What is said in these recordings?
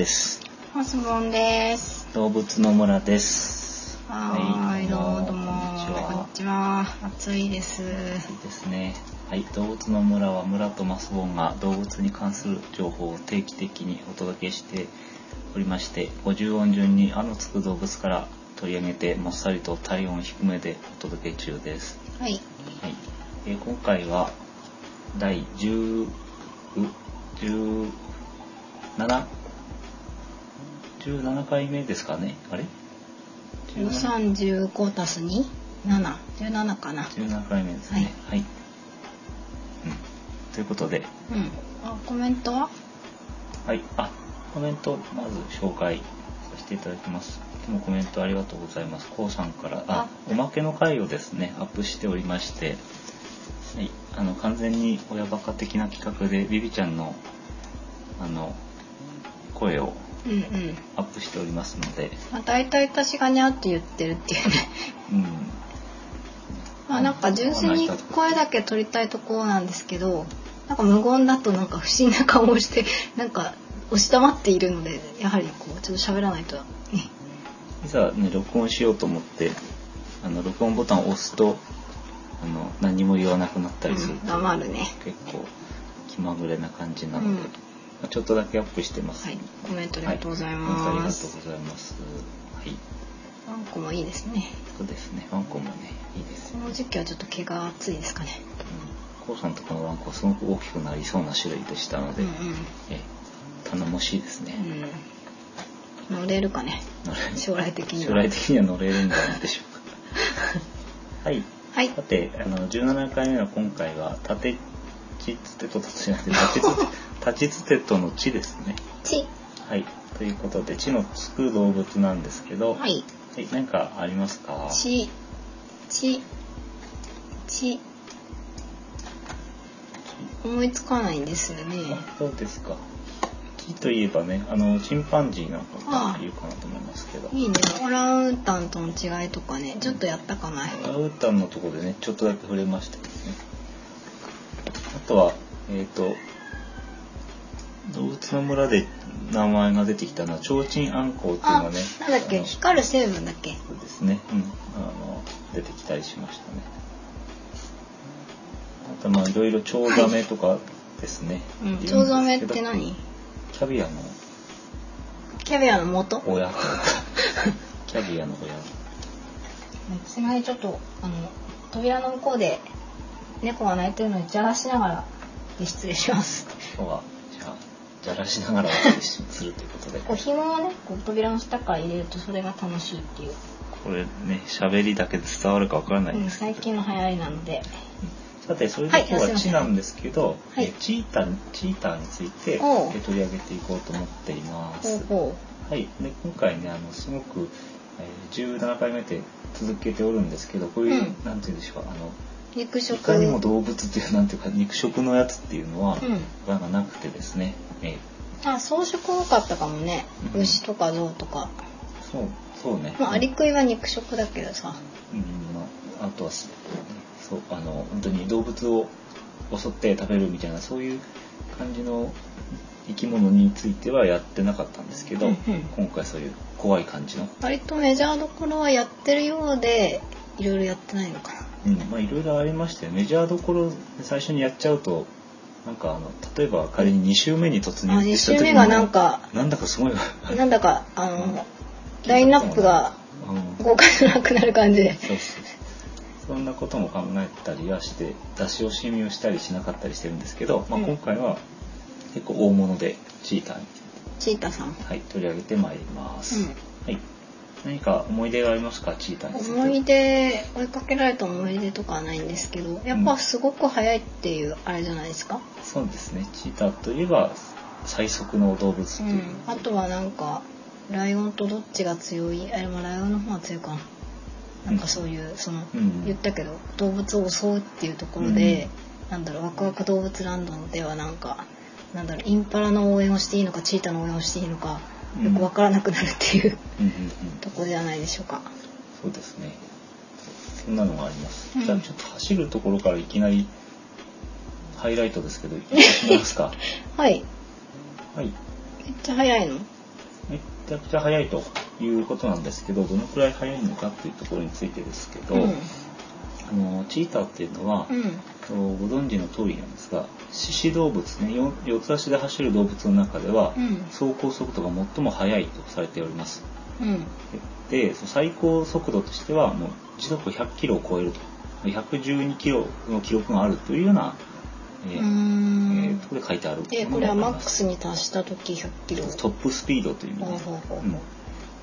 村です。マスボンです。動物の村です。はーい、どうもどうも。こんにちこんはに。ちは。暑いです。いいですね。はい、動物の村は村とマスボンが動物に関する情報を定期的にお届けしておりまして、50音順にあのつく動物から取り上げてもっさりと体温低めでお届け中です。はい。はい、えー今回は第10 17 17回目ですかね？あれ？十三十五足す二、七、十七かな。17回目ですね。はい、うん、ということで。うん。あ、コメントは？はい。あコメントまず紹介させていただきます。いつもコメントありがとうございます。こうさんから。ああ。おまけの回をですねアップしておりまして。はい。あの完全に親バカ的な企画でビビちゃんのあの声をうんうん。アップしておりますのでまあ大体私がにゃって言ってるっていうね。うんまあなんか純粋に声だけ取りたいところなんですけど、なんか無言だとなんか不審な顔をして、なんか押し黙っているので、やはりこうちょっと喋らないとね。いざね録音しようと思ってあの録音ボタンを押すとあの何も言わなくなったりするうんと、黙るね。結構気まぐれな感じなので、うんまあちょっとだけアップしてます。はい。コメントありがとうございはいコメントありがとうます。ございます。はい。ワンコもいいですね。そうですね。ワンコもね、いいですね。この時期はちょっと毛が厚いですかね。うん。コウさんとこのワンコすごく大きくなりそうな種類でしたので、うんうん。え頼もしいですね。うん。乗れるかね。将来的には。将来的には乗れるんじゃないでしょうか。はい。はいさ。て、あの17回目の今回は縦地つてととじゃなくて立ちつて立ちつてとの地ですね。ち。はい。ということで地のつく動物なんですけど、はい。はい、何かありますか？ち。ち。ち。思いつかないんですよね。あそうですか。木といえばね、あのチンパンジーなんかがいるかなと思いますけど。いいね。オランウータンとの違いとかね、ちょっとやったかな。オランウータンのところでね、ちょっとだけ触れましたけどね。あとは、えっ、と、動物の村で名前が出てきたのは、チョウチンアンコウっていうのあ、がね、なんだっけ、光る成分だっけ？そうですね、うん、あの、出てきたりしましたね。あと、まあ、いろいろチョウザメとかですね。うん。いるんチョウザメって何？キャビアの。キャビアの元？親とキャビアの親す みません、ちょっと、あの、扉の向こうで猫が鳴いてるのにじゃらしながらで失礼します。今日はじゃあじゃらしながらするということで。こう紐をね、こう扉の下から入れるとそれが楽しいっていう、これね喋りだけで伝わるかわからないうんんですけど、最近の流行りなので。さてそれで今日はいあすいません。は地なんですけど、はい。えチーターチーターについて取り上げていこうと思っています。はい。で今回ねあのすごく、えー17回目で続けておるんですけどこういう、うん。なんて言うんでしょうあのう。肉い食。かにも動物っていうなんていうか肉食のやつっていうのは、うん。がなくてですね、えあ、草食多かったかもね。うん牛とか象とか。ーそうそうね、まあ、アリクイは肉食だけどさ。うんまあ、あとはすそうあの本当に動物を襲って食べるみたいなそういう感じの生き物についてはやってなかったんですけど、うんうん今回そういう怖い感じの、割とメジャーどころはやってるようで、いろいろやってないのかな。うん。まあいろいろありましてメジャーどころで最初にやっちゃうとなんかあの例えば仮に2週目に突入あ、2した時に週目がなんか、なんだかすごいな。んだか、あの、ラインナップがうん。豪華じゃなくなる感じで。そうそうそう。そんなことも考えたりはして出し惜しみをしたりしなかったりしてるんですけど、まあ、うん。今回は結構大物でチーターに、チータさん。はい、取り上げてまいります、うん。はい、何か思い出がありますか？チーター思い出追いかけられた思い出とかはないんですけどやっぱすごく速いっていうあれじゃないですか、そうですね。チーターといえば最速の動物とういう、ん、あとはなんかライオンとどっちが強い？あれもライオンの方が強いかな。なんかそういうその、うん。言ったけど動物を襲うっていうところで、なんだろうワクワク動物ランドではなんかなんだろうインパラの応援をしていいのかチーターの応援をしていいのかうんよくわからなくなるっていう。うんうんうん。とこじゃないでしょうか。そうですね。そんなのがあります、うん。じゃあちょっと走るところからいきなりハイライトですけど行ってみますか。はい。はい。めっちゃ速いの？めちゃくちゃ速いということなんですけどどのくらい速いのかっていうところについてですけど、うんあのチーターっていうのは、うん。ご存知の通りなんですが四肢動物ねよ四つ足で走る動物の中では、うん。走行速度が最も速いとされております。うん。で最高速度としてはもう時速100キロを超えると。112キロの記録があるというような、えーえん。ーところで書いてある。えもこれはマックスに達した時100キロ。トップスピードという意味で。ほうほうほうほう。うん。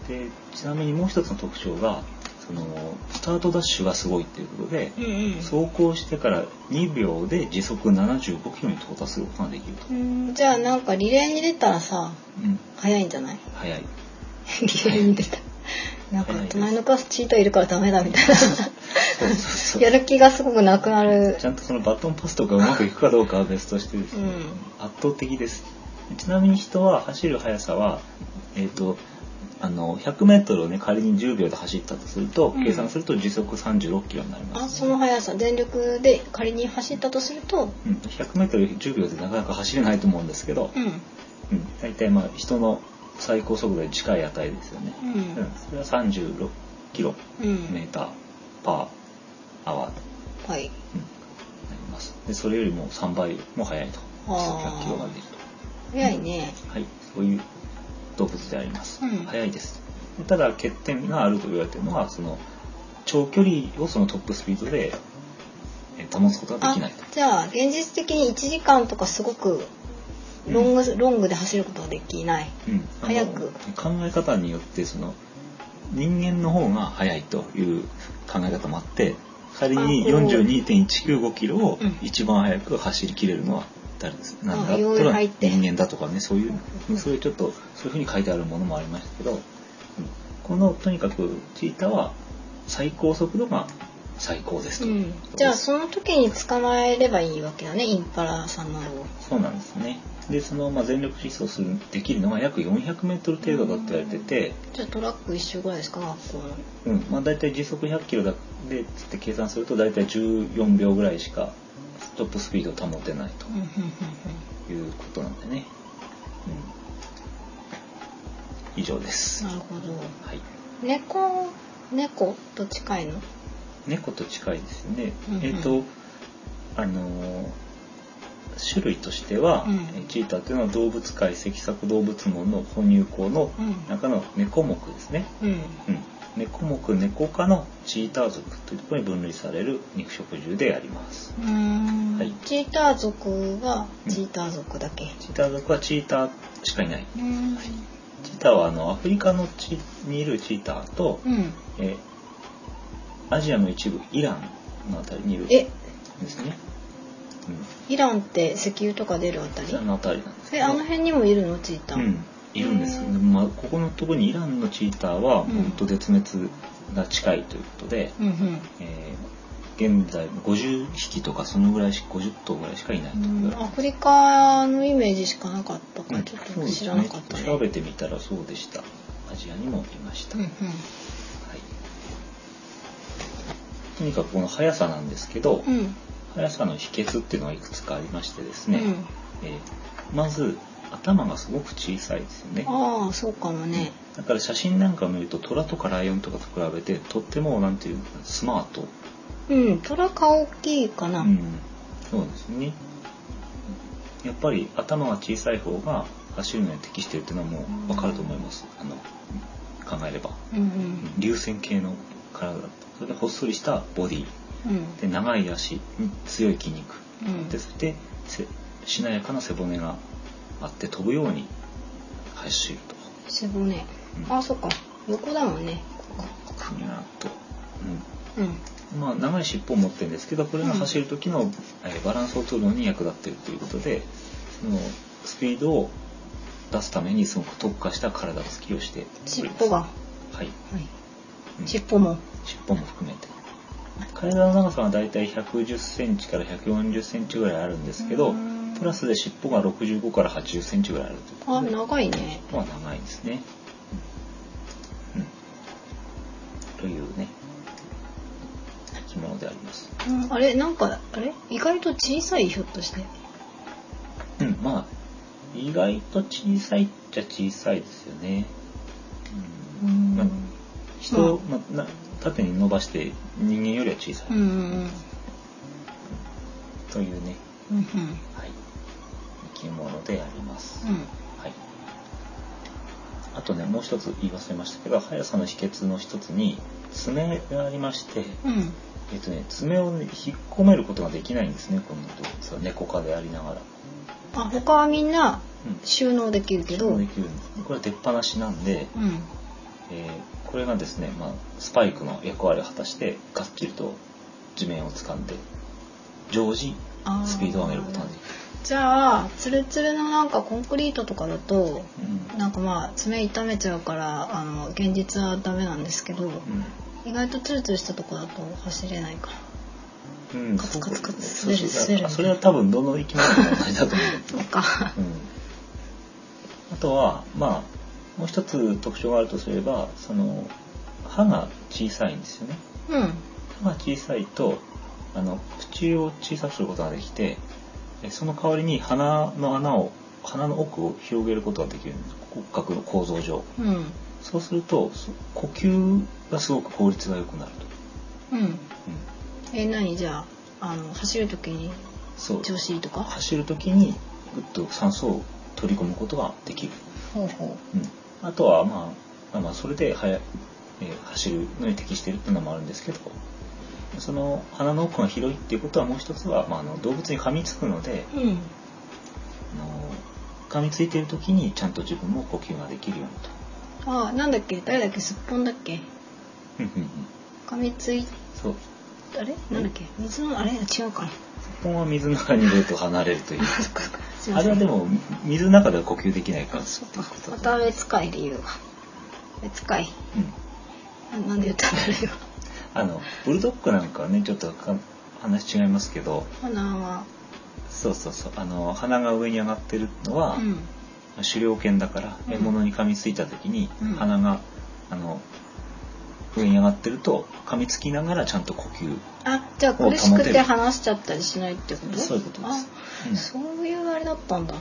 でちなみにもう一つの特徴がそのスタートダッシュがすごいっていうことでうんうん。走行してから2秒で時速75キロに到達することができると、うん。じゃあなんかリレーに出たらさうん、速いんじゃない？速い。リレーに出た。なんか隣のクラスチートいるからダメだみたいな。そうそうそう。やる気がすごくなくなる。ちゃんとそのバトンパスとかうまくいくかどうかは別としてですね、うん。圧倒的です。ちなみに人は走る速さはえっ、とあの 100m をね仮に10秒で走ったとすると、うん。計算すると時速36キロになります、あその速さ全力で仮に走ったとすると？うん、100m10 秒でなかなか走れないと思うんですけど、うん。うん、大体まあ人の最高速度に近い値ですよね、ううん。ん、それは36キロうん。メーターパーアワーと、はい。うん、なります。でそれよりも3倍も速いと。あー。100キロが出る速いね。とはい。そういう動物であります、うん。速いです。でただ欠点があると言われているのはその長距離をそのトップスピードでえ保つことがであきない。とじゃあ現実的に1時間とかすごくロング、ロングで走ることができない。うん、早く。考え方によってその人間の方が速いという考え方もあって仮にあこう42.195キロをうん。一番速く走りきれるのは誰ですなんだ？ったら人間だとかねそういううん。そういうちょっとそういうふうに書いてあるものもありましたけどうんこのとにかくチーターは最高速度が最高ですと、うん、じゃあその時に捕まえればいいわけだねインパラさんのを。そうなんですね。でその、まあ、全力疾走するできるのが約 400m 程度だと言われてて、じゃあトラック一周ぐらいですか学校の。うん。まあ、大体時速100キロだでつって計算すると大体14秒ぐらいしかトップスピードを保てないと。いうことなんでね、うん、以上です。うんなるほど。はい。猫猫と近いの？猫と近いですね、うんうん。えっ、とあのー種類としては、うん。えチーターというのは動物界脊索動物門の哺乳綱のうん。中の猫目ですね、うん。うん、猫目猫科のチーター属というところに分類される肉食獣であります。はい。チーター族はチーター族だけ。チーター族はチーターしかいない。うん。チーターはあのアフリカの地にいるチーターと、うん。えーアジアの一部イランのあたりにいるんえですね、イランって石油とか出るあたうん、りあの辺にもいるの？チーター、うん、いるんです、へーでもまあ、ここのところにイランのチーターはうん。本当絶滅が近いということで、うんうん。えー現在50匹とかそのぐらいし50頭ぐらいしかいないとう。ん。アフリカのイメージしかなかったかうん。らちょっと知らなかったね。調べてみたらそうでした。アジアにもいました、うんうん。はい、とにかくこの速さなんですけど、うん。速さの秘訣っていうのがいくつかありましてですね、うん。えーまず頭がすごく小さいですよね。ああそうかもね。だから写真なんかを見ると虎とかライオンとかと比べてとってもなんていうかスマート、うん虎顔大きいかな。うん、そうですね。やっぱり頭が小さい方が走るのに適しているっていうのはもう分かると思います。あの考えれば。うんうん。流線形の体それで細っそりしたボディ。うん。で長い足に強い筋肉。うん。でそしてせしなやかな背骨があって飛ぶように走ると。背骨。うん。あそっか。横だもんね。ふにゃーっと、うん。うん、まあ長い尻尾を持ってるんですけどこれが走る時の、えーバランスを取るのに役立っているということでそのスピードを出すためにすごく特化した体つきをして尻尾が。ははい、い。うん。尻尾も。尻尾も含めて。体の長さはだいたい110センチから140センチぐらいあるんですけどうんプラスで尻尾が65から80センチぐらいあるあ長いね。まあ長いですね。うん。うんというね、生き物であります。うんあれなんかあれ？意外と小さいひょっとして。うん、まあ、意外と小さいっちゃ小さいですよね。うんまあ人、まあ、な縦に伸ばして人間よりは小さい、うんうんというね、うんうんはい、生き物であります。うん。はい。あとね、もう一つ言い忘れましたけど、速さの秘訣の一つに爪がありまして、うん。えっとね、爪を、ね、引っ込めることができないんですね、この動物は猫科でありながら。あ他はみんなうん。収納できるけど？できるんです。これは出っ放しなんで、うん。えーこれがですね、まあ、スパイクの役割を果たしてがっちりと地面を掴んで常時スピードを上げることができる。じゃあツルツルのなんかコンクリートとかだとうん。なんかまあ爪痛めちゃうからあの現実はダメなんですけどうん。意外とツルツルしたとこだと走れないからうん、カツカツカツ。滑る滑るあそれは多分どの生き物も同じだと思う。そうか。うん、あとはまあもう一つ特徴があるとすればその歯が小さいんですよね。うん。歯が小さいとあの口を小さくすることができてえその代わりに鼻の穴を鼻の奥を広げることができるんです。骨格の構造上。うん。そうするとそ呼吸がすごく効率が良くなると、うん。うん、え何？じゃああの走る時に？調子いいとか？走る時にぐっと酸素を取り込むことができる。ほうほう。ん、あとは、まあ、まあそれで速い、えー走るのに適しているっていうのもあるんですけどその鼻の奥が広いっていうことはもう一つは、まあ、あの動物に噛みつくのでううん。あの噛みついている時にちゃんと自分も呼吸ができるようにと。あなんだっけ？誰だっけ？すっぽんだっけ？噛みついそう。あれ？なんだっけ？水のあれ？違うかな。スッポンは水の中に入れると離れるという。あれはでも水の中では呼吸できないから。そうか。また別かい理由が別かいうん。ななんで言ったんだろう。今あのブルドッグなんかはねちょっとか話違いますけど。鼻はそうそうそう。あの鼻が上に上がってるのは、うん。狩猟犬だからうん。獲物に噛みついた時にうん。鼻が、あの上に上がってると噛みつきながらちゃんと呼吸あじゃあ苦しくて話しちゃったりしないってこと？そういうことです。あ、うん。そういうあれだったんだ。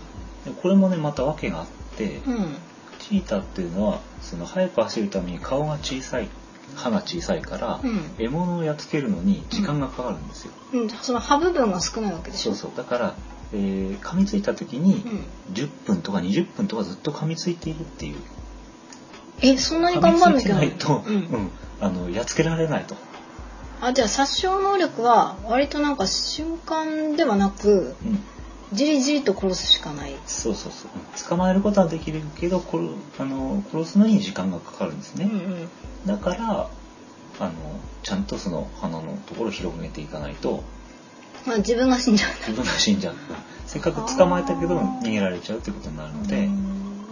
でこれもねまた訳があって、うん。チーターっていうのはその速く走るために顔が小さい歯が小さいから、うん。獲物をやっつけるのに時間がかかるんですよ、うん。その歯部分が少ないわけでしょ。そうそう。だから、えー噛みついた時にうん。10分とか20分とかずっと噛みついているっていう。えそんなに頑張んなきゃ噛みついてないと、うん。うん。あのやっつけられないと。あじゃあ殺傷能力は割となんか瞬間ではなくうんじりじりと殺すしかない。そうそうそう。捕まえることはできるけど、殺あの殺すのに時間がかかるんですね。うんうん。だからあのちゃんとその鼻のところを広げていかないと。まあ自分が死んじゃう自分が死んじゃう。せっかく捕まえたけど逃げられちゃうってことになるので、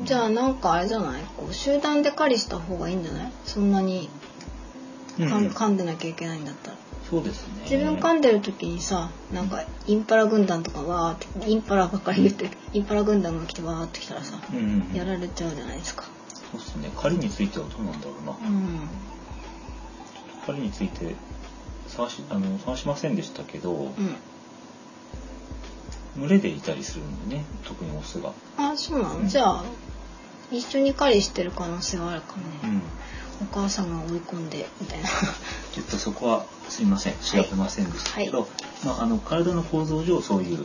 じゃあなんかあれじゃない？こう集団で狩りした方がいいんじゃない？そんなに噛んでなきゃいけないんだったらそうですね。自分噛んでる時にさなんかインパラ軍団とかわーってインパラばっかり言ってインパラ軍団が来てわーって来たらさうんうんうんやられちゃうじゃないですかそうですね。狩りについてはどうなんだろうな。うん狩りについて探しあの探しませんでしたけど、うん群れでいたりするんでね、特にオスが。あそうなの、うんじゃあ一緒に狩りしてる可能性はあるかもね、うん。お母さんが追い込んでみたいなちょっとそこはすいません。調べませんでしたけど、はい。まあ、あの体の構造上そういう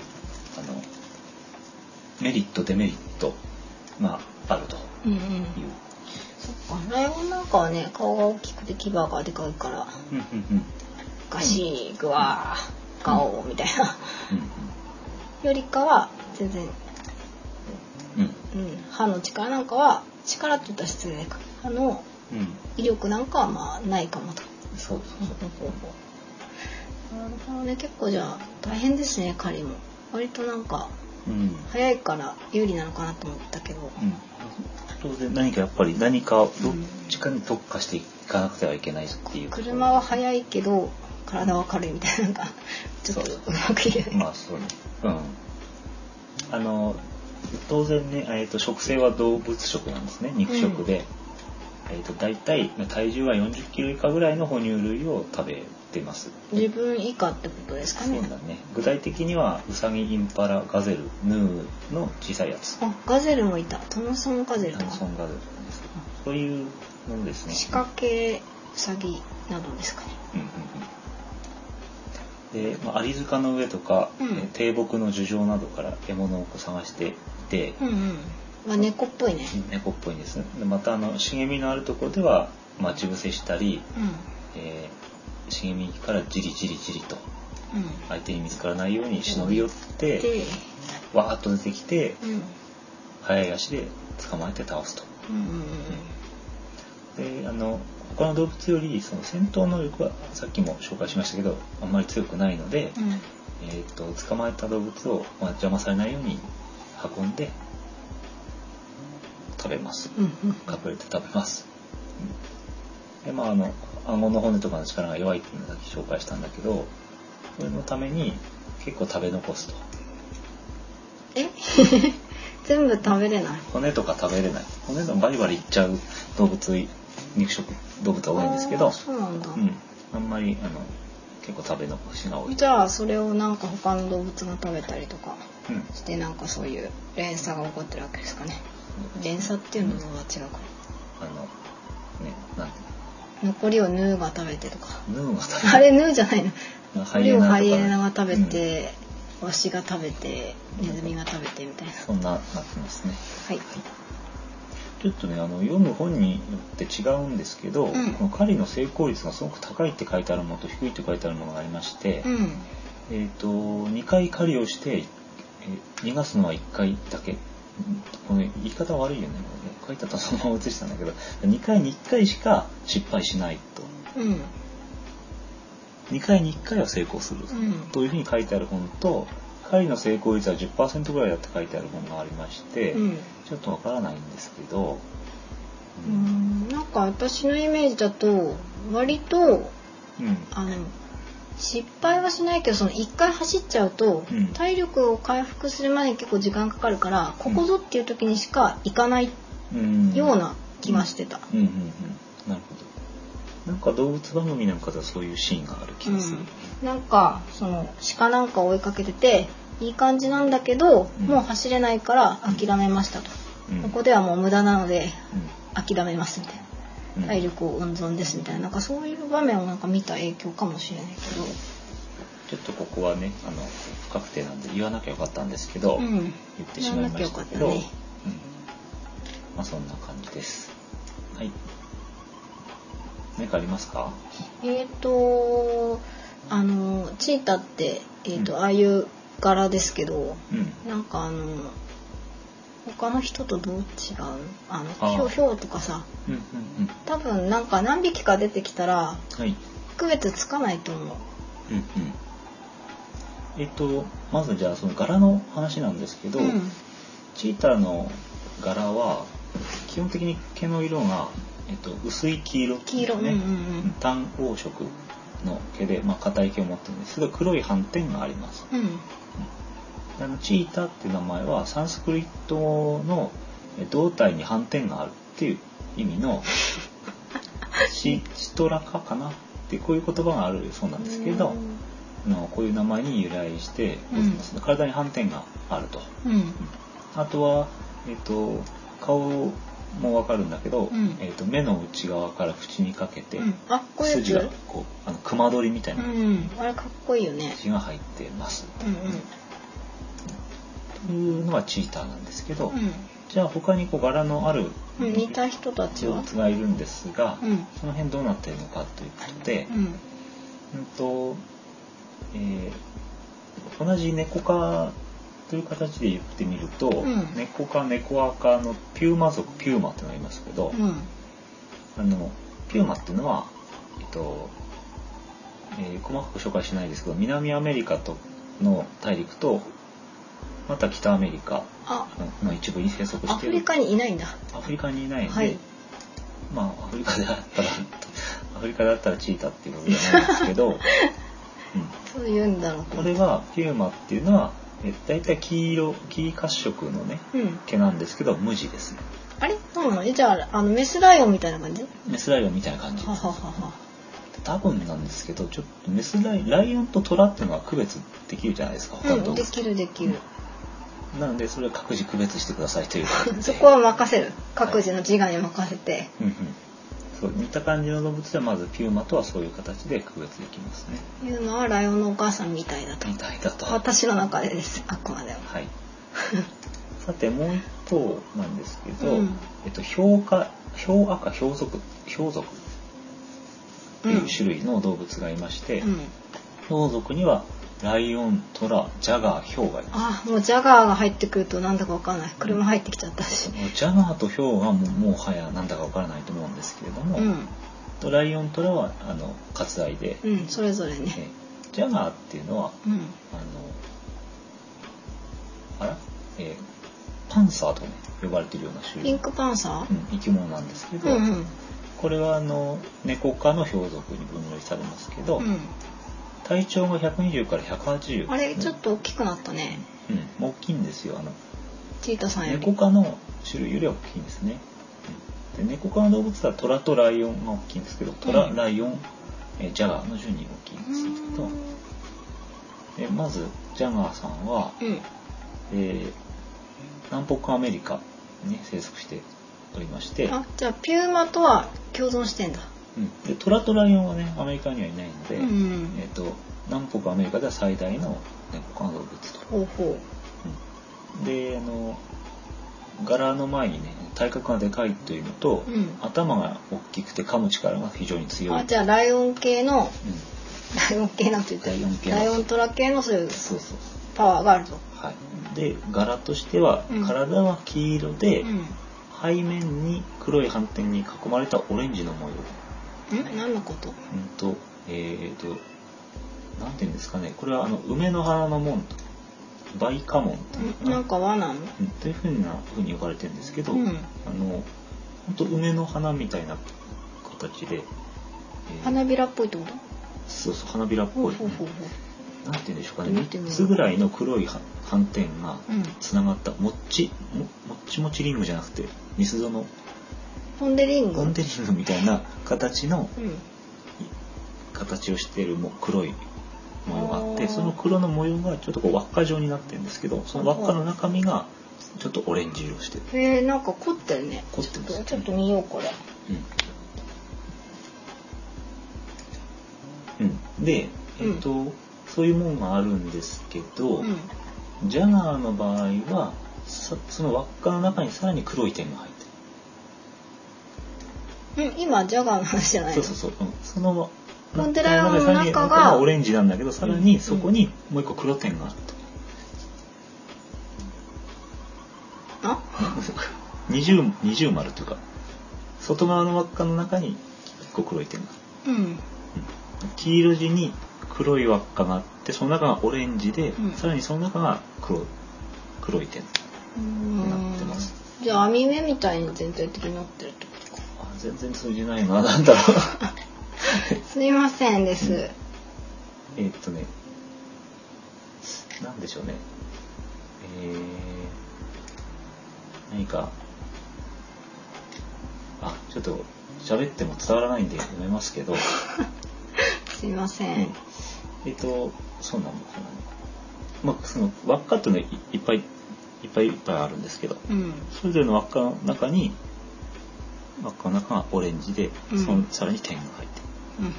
あのメリットデメリットがあると。うんうん。いう。そっか。ライオンなんかはね顔が大きくて牙がでかいからうんうんガシーグワーガオーみたいな。うんよりかは全然、うん。うん。うん、歯の力なんかは力って言ったら失礼か歯のうん。威力なんかはまあないかもと。そうそうそう。なるほどね。結構じゃあ大変ですね狩りも。割となんかうん。早いから有利なのかなと思ったけど。うん。当然何かやっぱり何かどっちかに特化していかなくてはいけないっていう。車は速いけど体は軽いみたいななんかちょっとうまく言えない、まあそうね。うん。あの当然ね、えー、と食性は動物食なんですね肉食で、えー、と大体体重は4 0キロ以下ぐらいの哺乳類を食べてます。自分以下ってことですかね。そうだね。具体的にはウサギインパラガゼルヌーの小さいやつ。あガゼルもいた。トムソンガゼルトムソンガゼルそういうものですね。鹿系ウサギなどですかね。うんうんうん。で、まあ、アリ塚の上とか、うん。え低木の樹上などから獲物を探していて、うんうんまあ猫っぽいね。猫っぽいんです。ねでまたあの茂みのあるところでは待ち伏せしたり、うえー茂みからじりじりじりとんうん。相手に見つからないように忍び寄ってでわーっと出てきてうん。速い足で捕まえて倒すと。うん。うん。であの他の動物よりその戦闘能力はさっきも紹介しましたけどあんまり強くないので、うん。うんえー、と捕まえた動物を、まあ、邪魔されないように運んで食べます。うんうん。隠れて食べます、うんでまああの顎の骨とかの力が弱いっていうのをさっき紹介したんだけどそれのために結構食べ残すと。え？全部食べれない？骨とか食べれない。骨のバリバリいっちゃう動物肉食動物は多いんですけどそうなんだ、うん、あんまりあの結構食べ残しが多い。じゃあそれをなんか他の動物が食べたりとかうん。してなんかそういう連鎖が起こってるわけですかね連鎖っていうのは違うかあのねなんて残りをヌーが食べてとか。ヌーが食べあれヌーじゃないの。ハ残りをハイエナが食べて、ワシが食べてネズミが食べてみたいな。そんななってますね。はい。ちょっとねあの読む本によって違うんですけど、ん。この狩りの成功率がすごく高いって書いてあるものと低いって書いてあるものがありまして、うん。えっ、と2回狩りをして、えー逃がすのは1回だけこの言い方悪いよね。書いてあったらそのまま写したんだけど2回に1回しか失敗しないと。うん。2回に1回は成功する、うん。というふうに書いてある本と狩りの成功率は10%ぐらいだって書いてある本がありまして、うん。ちょっとわからないんですけど、ううんん。なんか私のイメージだと割とうん。あの失敗はしないけどその1回走っちゃうと、うん。体力を回復するまでに結構時間かかるからここぞっていう時にしか行かないうんような気がしてた。うんうんうん。なるほど。なんか動物番組なんかではそういうシーンがある気がする、うん。なんかその鹿なんかを追いかけてていい感じなんだけど、うん。もう走れないから諦めましたと、うん。ここではもう無駄なのでう諦めますみたいうんな体力を温存ですみたいな。なんかそういう場面をなんか見た影響かもしれないちょっとここはねあの不確定なんで言わなきゃよかったんですけど、けど、うん、言ってしまいましたけど、言わなきゃよかうん。まあそんな感じです。はい。何かありますか？えっ、とあのチータって、えーとうん。ああいう柄ですけどうん。なんかあの他の人とどう違う？あのひょうひょうとかさ。うんうんうん。多分なんか何匹か出てきたらはい。区別つかないと思う。うんうん。えっとまずじゃあその柄の話なんですけど、うん。チーターの柄は基本的に毛の色が、えっと、薄い黄色。ってい黄色、うかね、うんうんうん。単黄色の毛で、まあ、硬い毛を持ってるんですごい黒い斑点があります。うんあのチーターっていう名前はサンスクリットのえ胴体に斑点があるっていう意味の シシトラカかなってこういう言葉があるそうなんですけど、あのこういう名前に由来して、うん。体に斑点があると。うん。あとは、えっと顔もわかるんだけど、うん。えっと目の内側から口にかけて、うん。あこういう筋がこうあの熊取りみたいなうん。あれかっこいいよね。筋が入ってます。うんというのはチーターなんですけど、うじゃあ他にこう柄のある似た人たち動は物がいるんですが、うん。その辺どうなっているのかということで、うん。うんとえー同じ猫科という形で言ってみると、ん。猫科猫赤のピューマ族ピューマっていうのがいますけど、うん。あのピューマっていうのは、えっとえー細かく紹介しないですけど南アメリカとの大陸とまた北アメリカあ。の一部に生息している。アフリカにいないんだ。アフリカにいないので、はい。まあアフリカであったら アフリカだったらチーターっていうことじゃないんですけど、うん、そういうんだろう。これはピューマっていうのはえ大体黄色黄褐色のねうん。毛なんですけど無地ですあれ？そうなの？えじゃああのメスライオンみたいな感じ？はメスライオンみたいな感じ。はははは多分なんですけどちょっとメスライライオンとトラっていうのは区別できるじゃないですか他のうん、できるできる。なのでそれは各自区別してくださいという そこは任せる。各自の自我に任せて。うんうんそう似た感じの動物ではまずピューマとはそういう形で区別できますねいうのはライオンのお母さんみたいだとみ。たいだと私の中でです。あくまでも。はい さてもう一頭なんですけど、うんえっと氷化氷赤氷属氷属っていう種類の動物がいまして、うん。氷属にはライオントラジャガーヒョウがいますあ、もうジャガーが入ってくるとなんだかわかんない。車入ってきちゃったし。ジャガーとヒョウがもうもはやなんだかわからないと思うんですけれども、うん。ライオントラはあの割愛で、うん、それぞれね。えジャガーっていうのはうん。あのあら、えーパンサーとね呼ばれているような種類ピンクパンサうん、生き物なんですけど、ーうんうん。これはあの猫科の氷属に分類されますけど、うん。体長が120から180あれ、ちょっと大きくなったね。うん、大きいんですよあの。チータさんより。猫科の種類よりは大きいんですね、うん。で猫科の動物はトラとライオンが大きいんですけどトラ、うん。ライオン、えージャガーの順に大きいんですけど、でまずジャガーさんは、うん。えー南北アメリカにね生息しておりまして、あ、じゃあピューマとは共存してんだ。うんでトラとライオンはねアメリカにはいないので、うんえー、と南北アメリカでは最大の猫科の動物と。ほうほうんであの柄の前にね体格がでかいというのと、う。うん。頭が大きくて噛む力が非常に強い。あ、じゃあライオン系の、うん、ライオン系なんて言ったらいいライオン系のライオントラ系のそういうそうそうパワーがあると。はい。で柄としては、うん体は黄色で、うん。背面に黒い斑点に囲まれたオレンジの模様。ん？何のこと？うんとえっ、となんていうんですかね。これはあの梅の花の門とバイカモンというかなん。なんか輪なの？うん。というふうなふうに呼ばれてるんですけど、うん。あの本当梅の花みたいな形で、えー花びらっぽいってこと？そうそう花びらっぽい、ほうほうほうほなんて言うんでしょうかね。見てみよう。3つぐらいの黒いは斑点がう。うん。つながったもっちももっちもちリングじゃなくてミスドのポンデリングポンデリングみたいな形のうん。形をしているも黒い模様があってその黒の模様がちょっとこう輪っか状になってるんですけどその輪っかの中身がちょっとオレンジ色してる。へえ、なんか凝ってるね。凝ってますちょっと見よう、これ。うんうん、で、えっとそういうもんがあるんですけど、うん。ジャガーの場合はさその輪っかの中にさらに黒い点が入ってる。うん、今、ジャガーの話じゃないの？そうそうそう、うん、そのポンデライの中がオレンジなんだけどさらにそこにもう一個黒点があると。あ？二重二重丸というか外側の輪っかの中に一個黒い点が。あるうん。黄色地に黒い輪っかがあってその中がオレンジで、うん。さらにその中が黒黒い点うになってんます。じゃあ網目みたいに全体的になってるってこと？全然通じないななんだろう すいませんです。えーっとねなんでしょうねえー、何かあちょっと喋っても伝わらないんでやめますけど、すいませうんん。えっと、そうなのかな。まあ、その輪っかっていうのはいいっぱいいっぱいいっぱいあるんですけど、うん。それぞれの輪っかの中に輪っかの中がオレンジで、うんそのさらに点が入ってる。うんうん。こ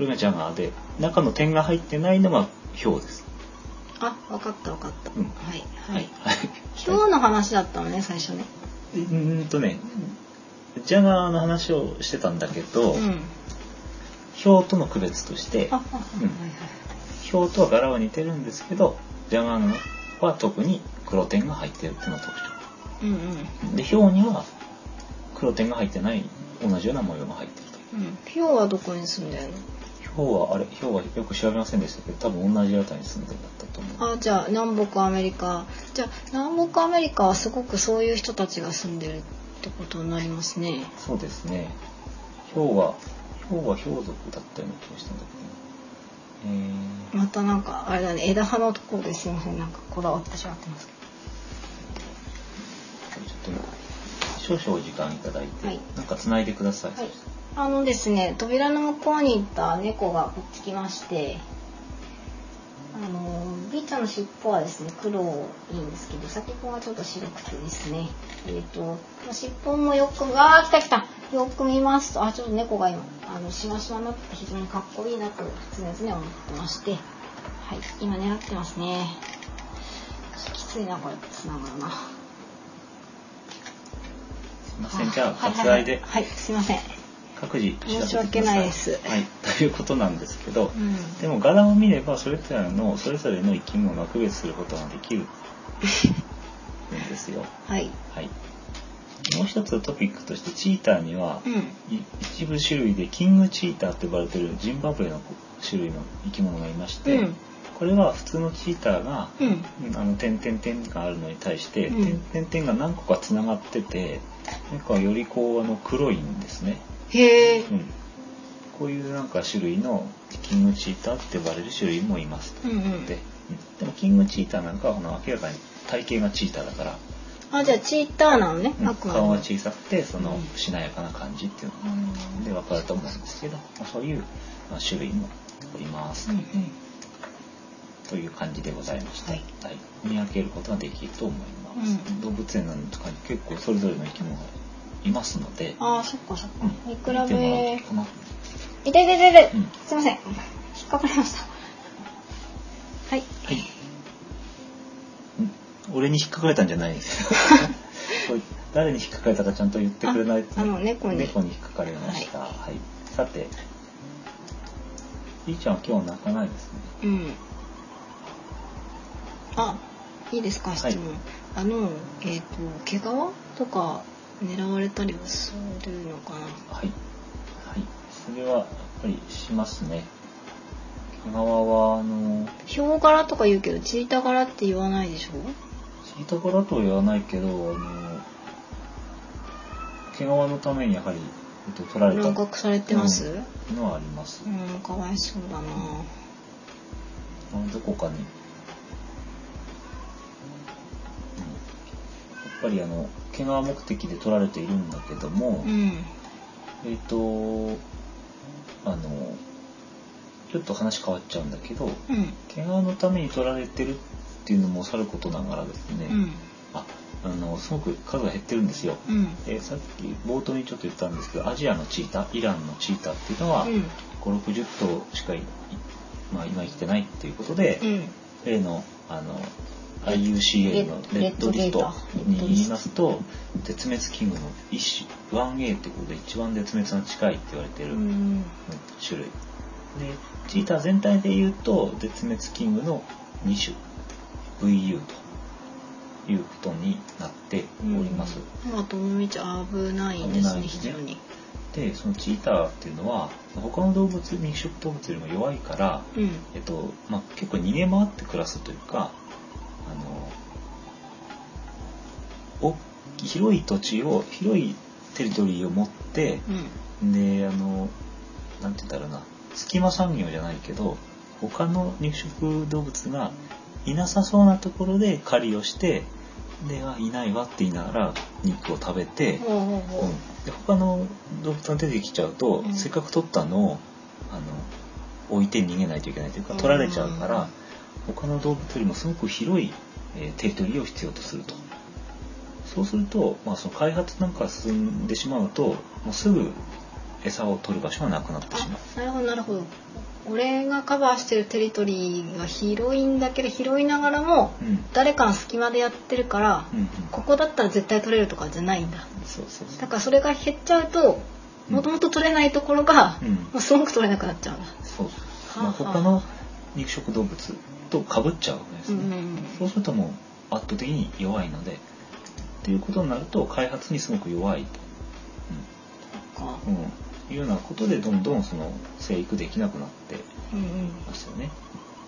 れがジャガーで、中の点が入ってないのがヒョウです。あ、わかったわかった。うんはいははいい。。はい。今日の話だったのね、最初ね。うーんとね、ジャガーの話をしてたんだけど、うん。ヒョウとの区別として。ヒョウとは柄は似てるんですけど、ジャガーのは特に黒点が入ってるっていうのが特徴。うんうん。で、ヒョウには黒点が入ってない同じような模様が入ってると。うん。ヒョウはどこに住んでるの？ヒョウはあれ、ヒョウはよく調べませんでしたけど、多分同じあたりに住んでるんだったと思う。あじゃあ南北アメリカじゃあ南北アメリカはすごくそういう人たちが住んでるってことになりますねそうですね。ヒョウは、ヒョウはヒョウ族だったような気がしたんだけどね。えまたなんかあれだね枝葉のところですいませんなんかこだわってしまってますけー、少々お時間いただいて、はい。なんか繋いでください。はい。あのですね扉の向こうにいた猫がこっち来ましてあのビーちゃんの尻尾はですね黒いいんですけど先っぽがちょっと白くてですねえっ、と尻尾もよくあー来た来たよく見ますとあちょっと猫が今あのしましまになって非常にかっこいいなと常々思ってましてはい今狙ってますね。きついなこれつながるなすいません。じゃあはい割愛ではい、はい、すいません。各自申し訳ないです。はいということなんですけど、うん。でも柄を見ればそれぞれのそれぞれの生き物が区別することができるんですよ。はい。はい。もう一つトピックとしてチーターには、うん。い一部種類でキングチーターと呼ばれているジンバブエの種類の生き物がいまして、うん。これは普通のチーターが、うん。あの点々点があるのに対して、うん。点々点が何個かつながっててなんかよりこうあの黒いんですね。へえ。うん、こういうなんか種類のキングチーターって呼ばれる種類もいますと。うんうん。で、うん。でもキングチーターなんかはあの明らかに体型がチーターだから、あじゃあチーターなのね、うん。顔が小さくてそのうん。しなやかな感じっていううん。ので分かると思うんですけど、まあ、そういうまあ種類もおります、うんうんという感じでございました、はい。見分けることができると思います、うん動物園なんかに結構それぞれの生き物がいますので、ああそっかそっか。うん。見比べ。い痛い痛い痛い、うん。すいません。引っかかりました。はい。はい。ん。俺に引っかかれたんじゃないです。誰に引っかかれたかちゃんと言ってくれない。と、ああの猫に。猫に引っかかれました。はい。さて、いいちゃんは今日泣かないですね。うんあいいですか質問、あのえっ、と毛皮とか狙われたりはするのかな？はい。はい。それはやっぱりしますね。毛皮は、あの、ヒョウ柄とか言うけどチータ柄って言わないでしょ？チータ柄とは言わないけど、あの、毛皮のためにやはり、えっと、取られた乱獲されてます、うんのはあります。うん、かわいそうだな。どこかに、ぱりあの毛皮目的で取られているんだけども、うん。えっ、とあのちょっと話変わっちゃうんだけどうん。毛皮のために取られてるっていうのもさることながらですね、うん。ああのすごく数が減ってるんですよ。うん。でさっき冒頭にちょっと言ったんですけどアジアのチーターイランのチーターっていうのは、うん。560頭しかい、まあ、今生きてないっていうことで、うん。例のあの IUCA のレレッドリストに言いますと絶滅危惧の一種。1A ってことで一番絶滅が近いって言われてる。種類。でチーター全体で言うと絶滅危惧の2種。VU ということになっております、まあ、どのみち危ないんですね、危ないですね。非常に。でそのチーターっていうのは他の動物肉食動物よりも弱いから、うん。えっとまあ、結構逃げ回って暮らすというかあのお広い土地を広いテリトリーを持ってうん。であのなんて言ったらな隙間産業じゃないけど他の肉食動物がいなさそうなところで狩りをしてであいないわって言いながら肉を食べて、ほうほうほう。ん。で他の動物が出てきちゃうと、うん。せっかく取ったのをあの置いて逃げないといけないというか取られちゃうから、他の動物よりもすごく広い、えーテリトリーを必要とすると。そうすると、まあ、その開発なんか進んでしまうともうすぐ餌を取る場所がなくなってしまう。あ、なるほど、なるほど。俺がカバーしてるテリトリーが広いんだけど、広いながらも、うん誰かの隙間でやってるから、うんうん、ここだったら絶対取れるとかじゃないんだ。そうそうそうだからそれが減っちゃうと、もともと取れないところが、うんもうすごく取れなくなっちゃうんだ。そうはあまあ、他の肉食動物と被っちゃうわけですね。うんうんうん。そうするともう圧倒的に弱いのでっていうことになると開発にすごく弱いと。うんうん、いうようなことでどんどんその生育できなくなってうんうん。ますよね。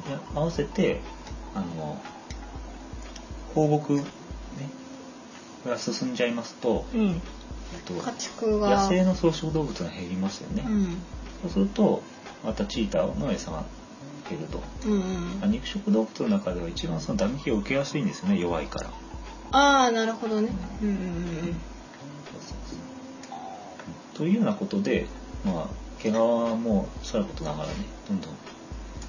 で合わせてあの放牧ねが進んじゃいますと、うん。えっと家畜が。野生の草食動物が減りますよね。うん。そうするとまたチーターの餌が減ると。うんうん。まあ肉食動物の中では一番そのダメージを受けやすいんですよね弱いから。ああ、なるほどね。うんうんうんというようなことでまあ毛皮もそういうことながらねどんどん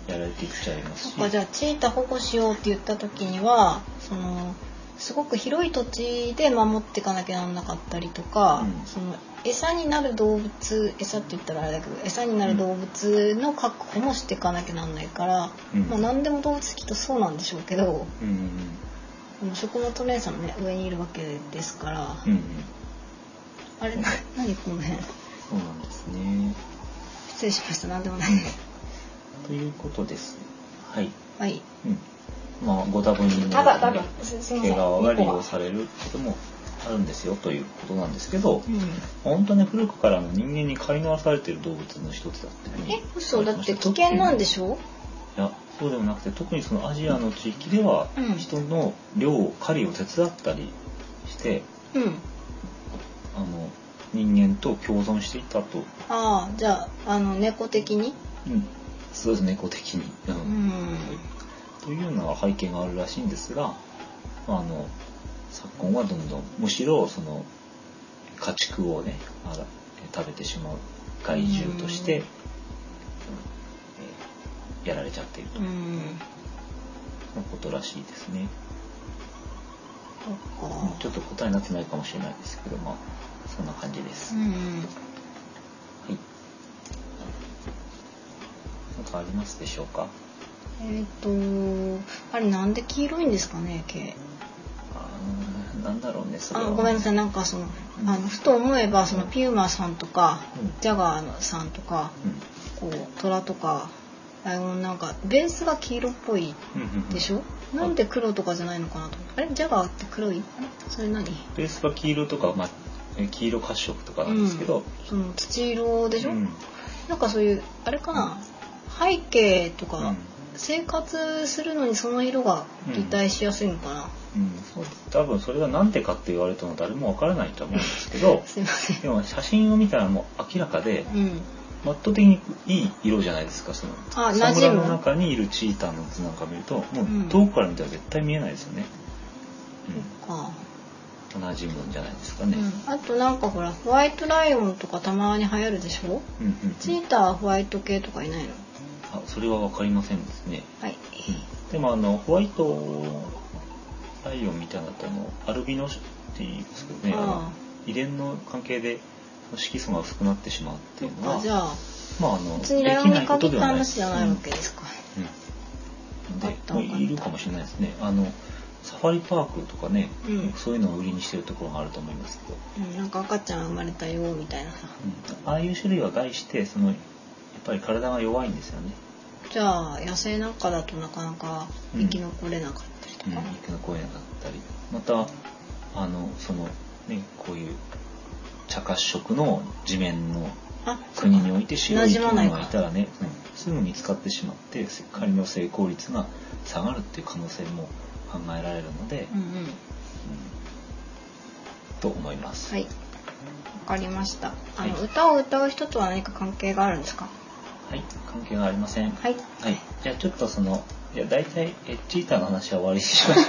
やられていっちゃいますしじゃあチータ保護しようって言った時にはそのすごく広い土地で守っていかなきゃならなかったりとか、うんその餌になる動物餌って言ったらあれだけど餌になる動物の確保もしていかなきゃなんないから、うん。まあ何でも動物きっとそうなんでしょうけど、うんうんでも食物連鎖のね上にいるわけですから、うんうん。うんあれな何この辺？そうなんですね。失礼しました。何でもない。ということです。はい。はい。うん。まあご多分にあだだだすすいません。毛皮が利用されることもあるんですよということなんですけど、うん。本当ね古くからの人間に飼いならされている動物の一つだって。え嘘だって危険なんでしょ？いやそうでもなくて特にそのアジアの地域では、うん。人の漁を狩りを手伝ったりしてうん。あの人間と共存していたと、ああじゃああの猫的に？うん、そうです猫的に、うん。うん。というような背景があるらしいんですが、まあ、あの昨今はどんどんむしろその家畜をね食べてしまう害獣として、やられちゃっていると。いううんことらしいですね。ちょっと答えになってないかもしれないですけど、まあ、そんな感じです。うんはい。何かありますでしょうか？えっ、とあれなんで黄色いんですかね毛なんだろうね、それは。あごめんなさいなんかそのあのふと思えばそのピューマさんとか、うん。ジャガーさんとかこうトラとかライオンなんかベースが黄色っぽいうん。うんうん。うんでしょ、なんで黒とかじゃないのかなと思って。あれ？ジャガーって黒い？それ何？ベースが黄色とか、まあ、え黄色褐色とかなんですけど、その土色でしょ、うん。なんかそういうあれかな？背景とか、うん。生活するのにその色が擬態しやすいのかな、うん、そう多分それが何でかって言われても誰もわからないと思うんですけど でも写真を見たらもう明らかでうん。圧倒的にいい色じゃないですかそのあ草む。ら馴染むの中にいるチーターの図なんか見るともううん遠くから見たら絶対見えないですよね、そっか、うん、同じもんじゃないですかね、うん、あとなんかほらホワイトライオンとかたまに流行るでしょ？うんうんうん。チーターはホワイト系とかいないの？あそれは分かりませんですね、はい。でもあのホワイトライオンみたいなのとあのアルビノって言いますけどね。あ遺伝の関係で色素が薄くなってしまうっていうのはかじゃあまああの別にライオンに限った話じゃないわけですか、うん、いるかもしれないですね。あのサファリパークとかね、うん。そういうのを売りにしてるところがあると思いますけど、うん、なんか赤ちゃん生まれたよみたいなさ。うん、ああいう種類は概してそのやっぱり体が弱いんですよね、じゃあ野生なんかだとなかなか生き残れなかっうん、か、生き残れなかったりまたあのそのねこういう茶褐色の地面のあ国において白い生き物がいたらね、うん。すぐ見つかってしまって狩りの成功率が下がるっていう可能性も考えられるので、うんうん。うん。と思います。はい。わかりました。あの、はい。歌を歌う人とは何か関係があるんですか？はい、関係がありません。はい。はい、じゃあちょっとそのいや大体えチーターの話は終わりにしましょう。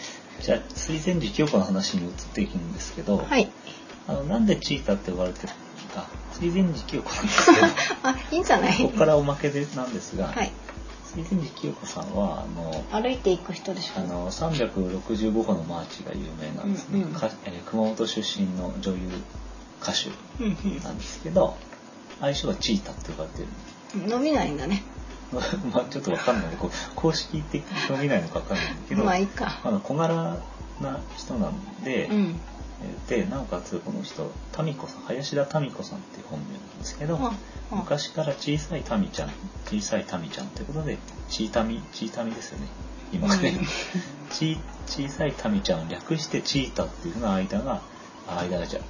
じゃあ水前寺清子の話に移っていくんですけど、はい。あのなんでチーターって呼ばれてるか。水前寺清子なんですけど。あいいんじゃない？ここからおまけでなんですが、はい。水前寺清子さんはあの歩いていく人でしょあの365歩のマーチが有名なんですね、うんうん。かえー熊本出身の女優歌手うんうんなんですけど愛称はチータって呼ばれてる。伸びないんだねまあちょっとわかんない。こう公式的に伸びないのかわかんないけどまあいいか。あの小柄な人なんで、うん。えーでなおかつこの人民子さん林田民子さんっていう本名なんですけど、ああ昔から小さい民ちゃん小さい民ちゃんということでちいたみちいたみですよね。今ね、う。ん。ち小さい民ちゃんを略してチータっていうふうな間があ間がじゃ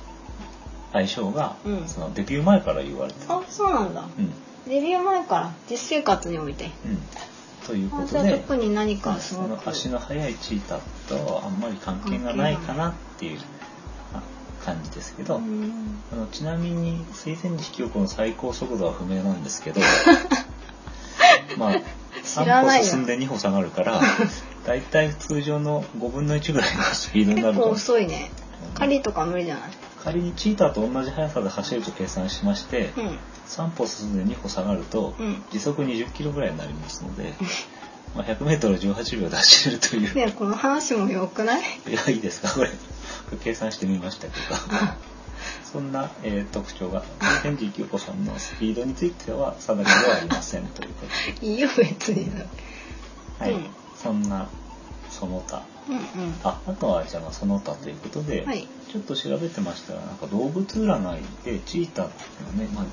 愛称が、うん。そのデビュー前から言われてたあそうなんだ。うんデビュー前から実生活において。うん。ということで。特に何かすそのごく足の速いチータとあんまり関係がないかなっていうあ感じですけど、うん。あのちなみに水前寺清子の最高速度は不明なんですけど。まあ知らないよ。3歩進んで2歩下がるからだいたい通常の5分の1ぐらいのスピードになる結構と遅いね。狩りとか無理じゃない？仮にチーターと同じ速さで走ると計算しまして、うん3歩進んで2歩下がると、うん時速20キロぐらいになりますので、まあ、100メートルを18秒で走れるという。ねこの話もよくない？いや、いいですか？これ。計算してみましたけど。そんな、えー特徴が、天智清子さんのスピードについては定かではありませんということいいよ別にで。はい。うんそんな、その他。うんうんあ、あとはじゃあまあその他ということで、はいちょっと調べてましたら、なんか動物占いでチーターっていうのはね、まあ、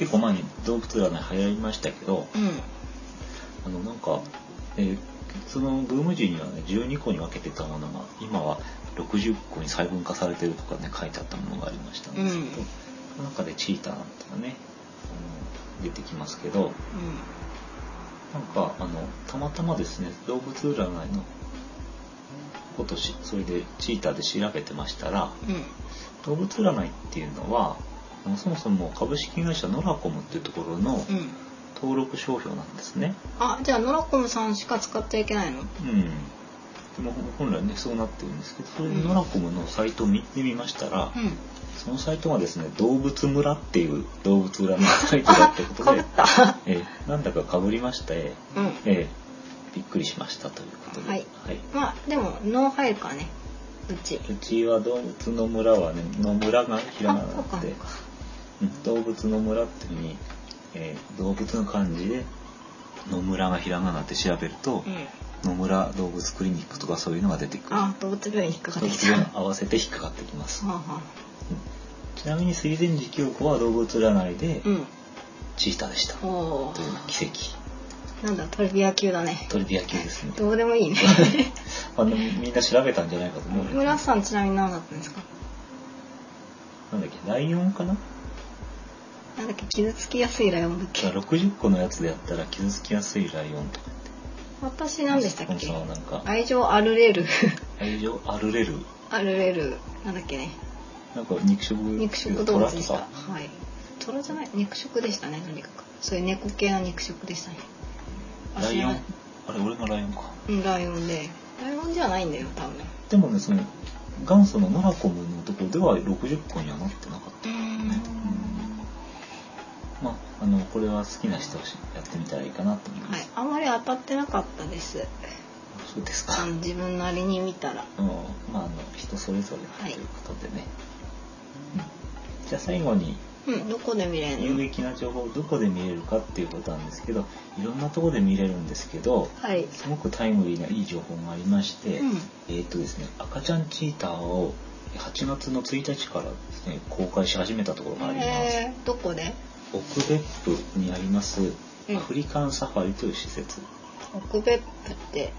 結構前に動物占い流行りましたけど、うん。あのなんか、えーそのブーム時にはね12個に分けてたものが今は60個に細分化されてるとかね書いてあったものがありましたんですけど、うん。その中でチーターなんてのがねあの出てきますけどなんかあのたまたまですね動物占いのことしそれでチーターで調べてましたらうん。うん動物占いっていうのはそもそも株式会社ノラコムっていうところのうん。登録商標なんですね。あじゃあノラコムさんしか使っちゃいけないの？うん。でも本来ねそうなってるんですけどそれノラコムのサイトを見てみましたら、うん。そのサイトがですね動物村っていう動物占いサイトだってことでえーなんだか被りまして、うん。えーびっくりしましたということで、はい。まあでも脳入るかね。うち。うちは動物の村はねの村がひらがなで動物の村っていうふうに、えー動物の漢字で野村がひらがなって調べると、うん野村動物クリニックとかそういうのが出てくる。あ動物病院引っかかってきたに合わせて引っかかってきます。はあはちなみに水前寺清子は動物占いであうんチーターでした。という奇跡。なんだトリビア級だねトリビア級ですね。どうでもいいね あのみんな調べたんじゃないかと思うよ。村さんちなみに何だったんですか？なんだっけ、ライオンかな？なんだっけ傷つきやすいライオンだっけ？60個のやつでやったら傷つきやすいライオンとか。私何でしたっけ？なんか。愛情あるれる。愛情あるれる？あるれる。なんだっけね？なんか肉食。肉食動物でしたはい。虎じゃない？肉食でしたねとにかく。そういう猫系の肉食でしたね。あライオン？あれ俺がライオンか。うんライオンで。ライオンじゃないんだよ多分。でもねその元祖のノラコムのところでは60個にはなってなかった。うーん。まああのこれは好きな人はやってみたらいいかなと思います、はい。あんまり当たってなかったです。そうですか。自分なりに見たら。うん。まああの人それぞれはいということでね、うん。じゃあ最後にうんどこで見れるの？有益な情報をどこで見れるかっていうことなんですけどいろんなところで見れるんですけどはい。すごくタイムリーないい情報がありまして、うん。えーっとですね赤ちゃんチーターを8月の1日からですね公開し始めたところがあります。えー、どこで？奥別府にありますうん。アフリカンサファリという施設。奥別府って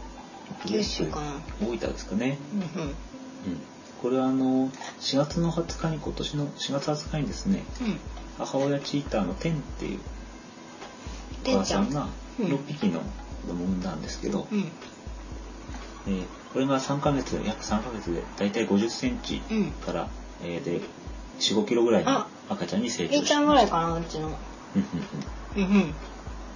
九州かな。大分ですかね。うんうん。うん。これはあの4月の20日に今年の4月20日にですねうん。母親チーターのテンっていうお母さんがうん。6匹の子供を産んだんですけど、うん。えーこれが3ヶ月約3ヶ月でだいたい50センチうん。から、えーで45キロぐらいのあ赤ちゃんに成長いいちゃんぐらいかなうちの。うんうんうん。うんうん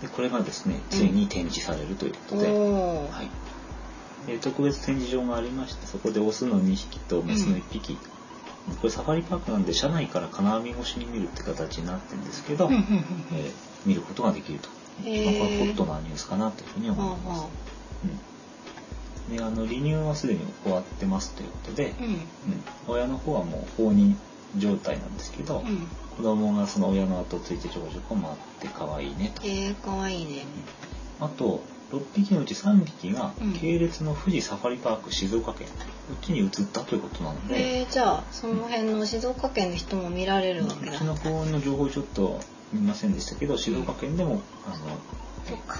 でこれがですねついに展示されるということで、おおはい、で特別展示場がありましてそこでオスの2匹とメスの1匹、これサファリパークなんで車内から金網越しに見るって形になってるんですけど、うんうんうんえー見ることができると、へー。まあこれホットなニュースかなというふうに思います、はうん、であの離乳はすでに終わってますということで、うん。親の方はもう放任状態なんですけど、うん。子供がその親の後をついてちょこちょこ回って可愛いねと、えー、かわいいね。あと6匹のうち3匹がうん。系列の富士サファリパーク静岡県こっちに移ったということなので、えー、じゃあその辺の静岡県の人も見られるわけだうちの方の情報ちょっと見ませんでしたけど静岡県でもあのそっか。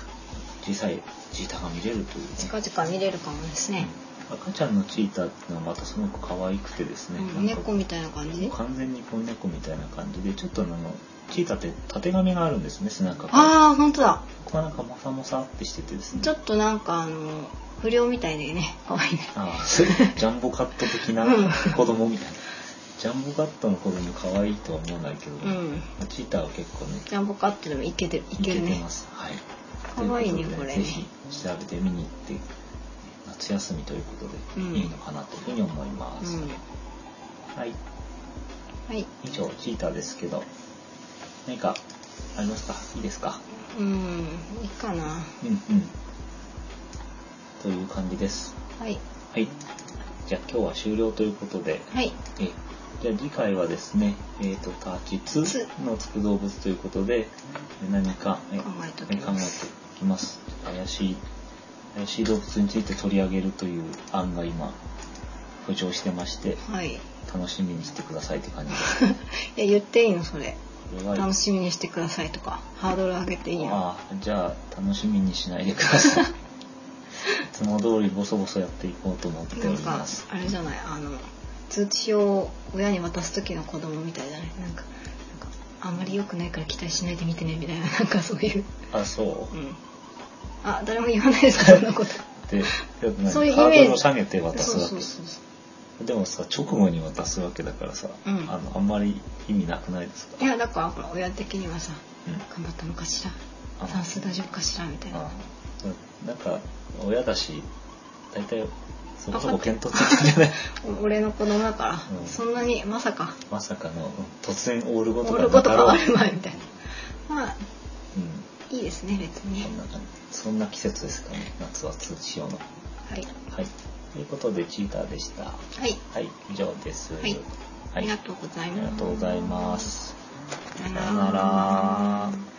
小さいチーターが見れるというね、近々見れるかもですね、赤ちゃんのチーターっていうのはまたすごく可愛くてですね、うん、猫みたいな感じ？完全にこう猫みたいな感じでちょっとあのチーターってたてがみがあるんですね背中がああ本当だ。ここがなんかモサモサってしててですね。ちょっとなんかあの不良みたいでね。可愛い。ねああジャンボカット的なうん。子供みたいな。ジャンボカットの子供可愛いとは思わないけど、うん。チーターは結構ねジャンボカットでもいけてるいいけてます。はい。可愛いねこれね。ぜひ調べて見に行って夏休みということでうん。いいのかなというふうに思います、うん。はい。はい。以上チーターですけど何かありますか？いいですか？うんいいかな。うんうん。という感じです。はい。はい。じゃあ今日は終了ということではい。えじゃあ次回はですね、えっ、と、タチツつのつく動物ということで、え何かえ考えておきます。怪しい、怪しい動物について取り上げるという案が今、浮上してまして、はい楽しみにしてくださいって感じで。いや言っていいのそれ楽しみにしてくださいとかハードル上げていいのああ、じゃあ、楽しみにしないでください。いつも通りボソボソやっていこうと思っておなんかります。あれじゃないあの通知表を親に渡す時の子供みたいじゃない？なんかなんかあんまり良くないから期待しないで見てねみたいななんかそういうあ、そうう。んあ誰も言わないですかそんなこと。で、何そういうイハーメージドルを下げて渡すわけ。でもさ直後に渡すわけだからさ、うん。あのあんまり意味なくないですか？いやだからほら親的にはさうん。頑張ったのかしら？あ。算数大丈夫かしら？みたいな。あ。なんか親だし大体そこそこついてんじゃない俺の子供だから、うん。そんなにまさか。まさかのうん突然オールごとオーがルごと変わなかろうる前みたいな。まあうんいいですね別に。そんな感じ。そんな季節ですかね夏は通知用の。はい。はい。ということでチーターでした。はい。はい。以上です。はい。ありがとうございます。ありがとうございます。さよさよなら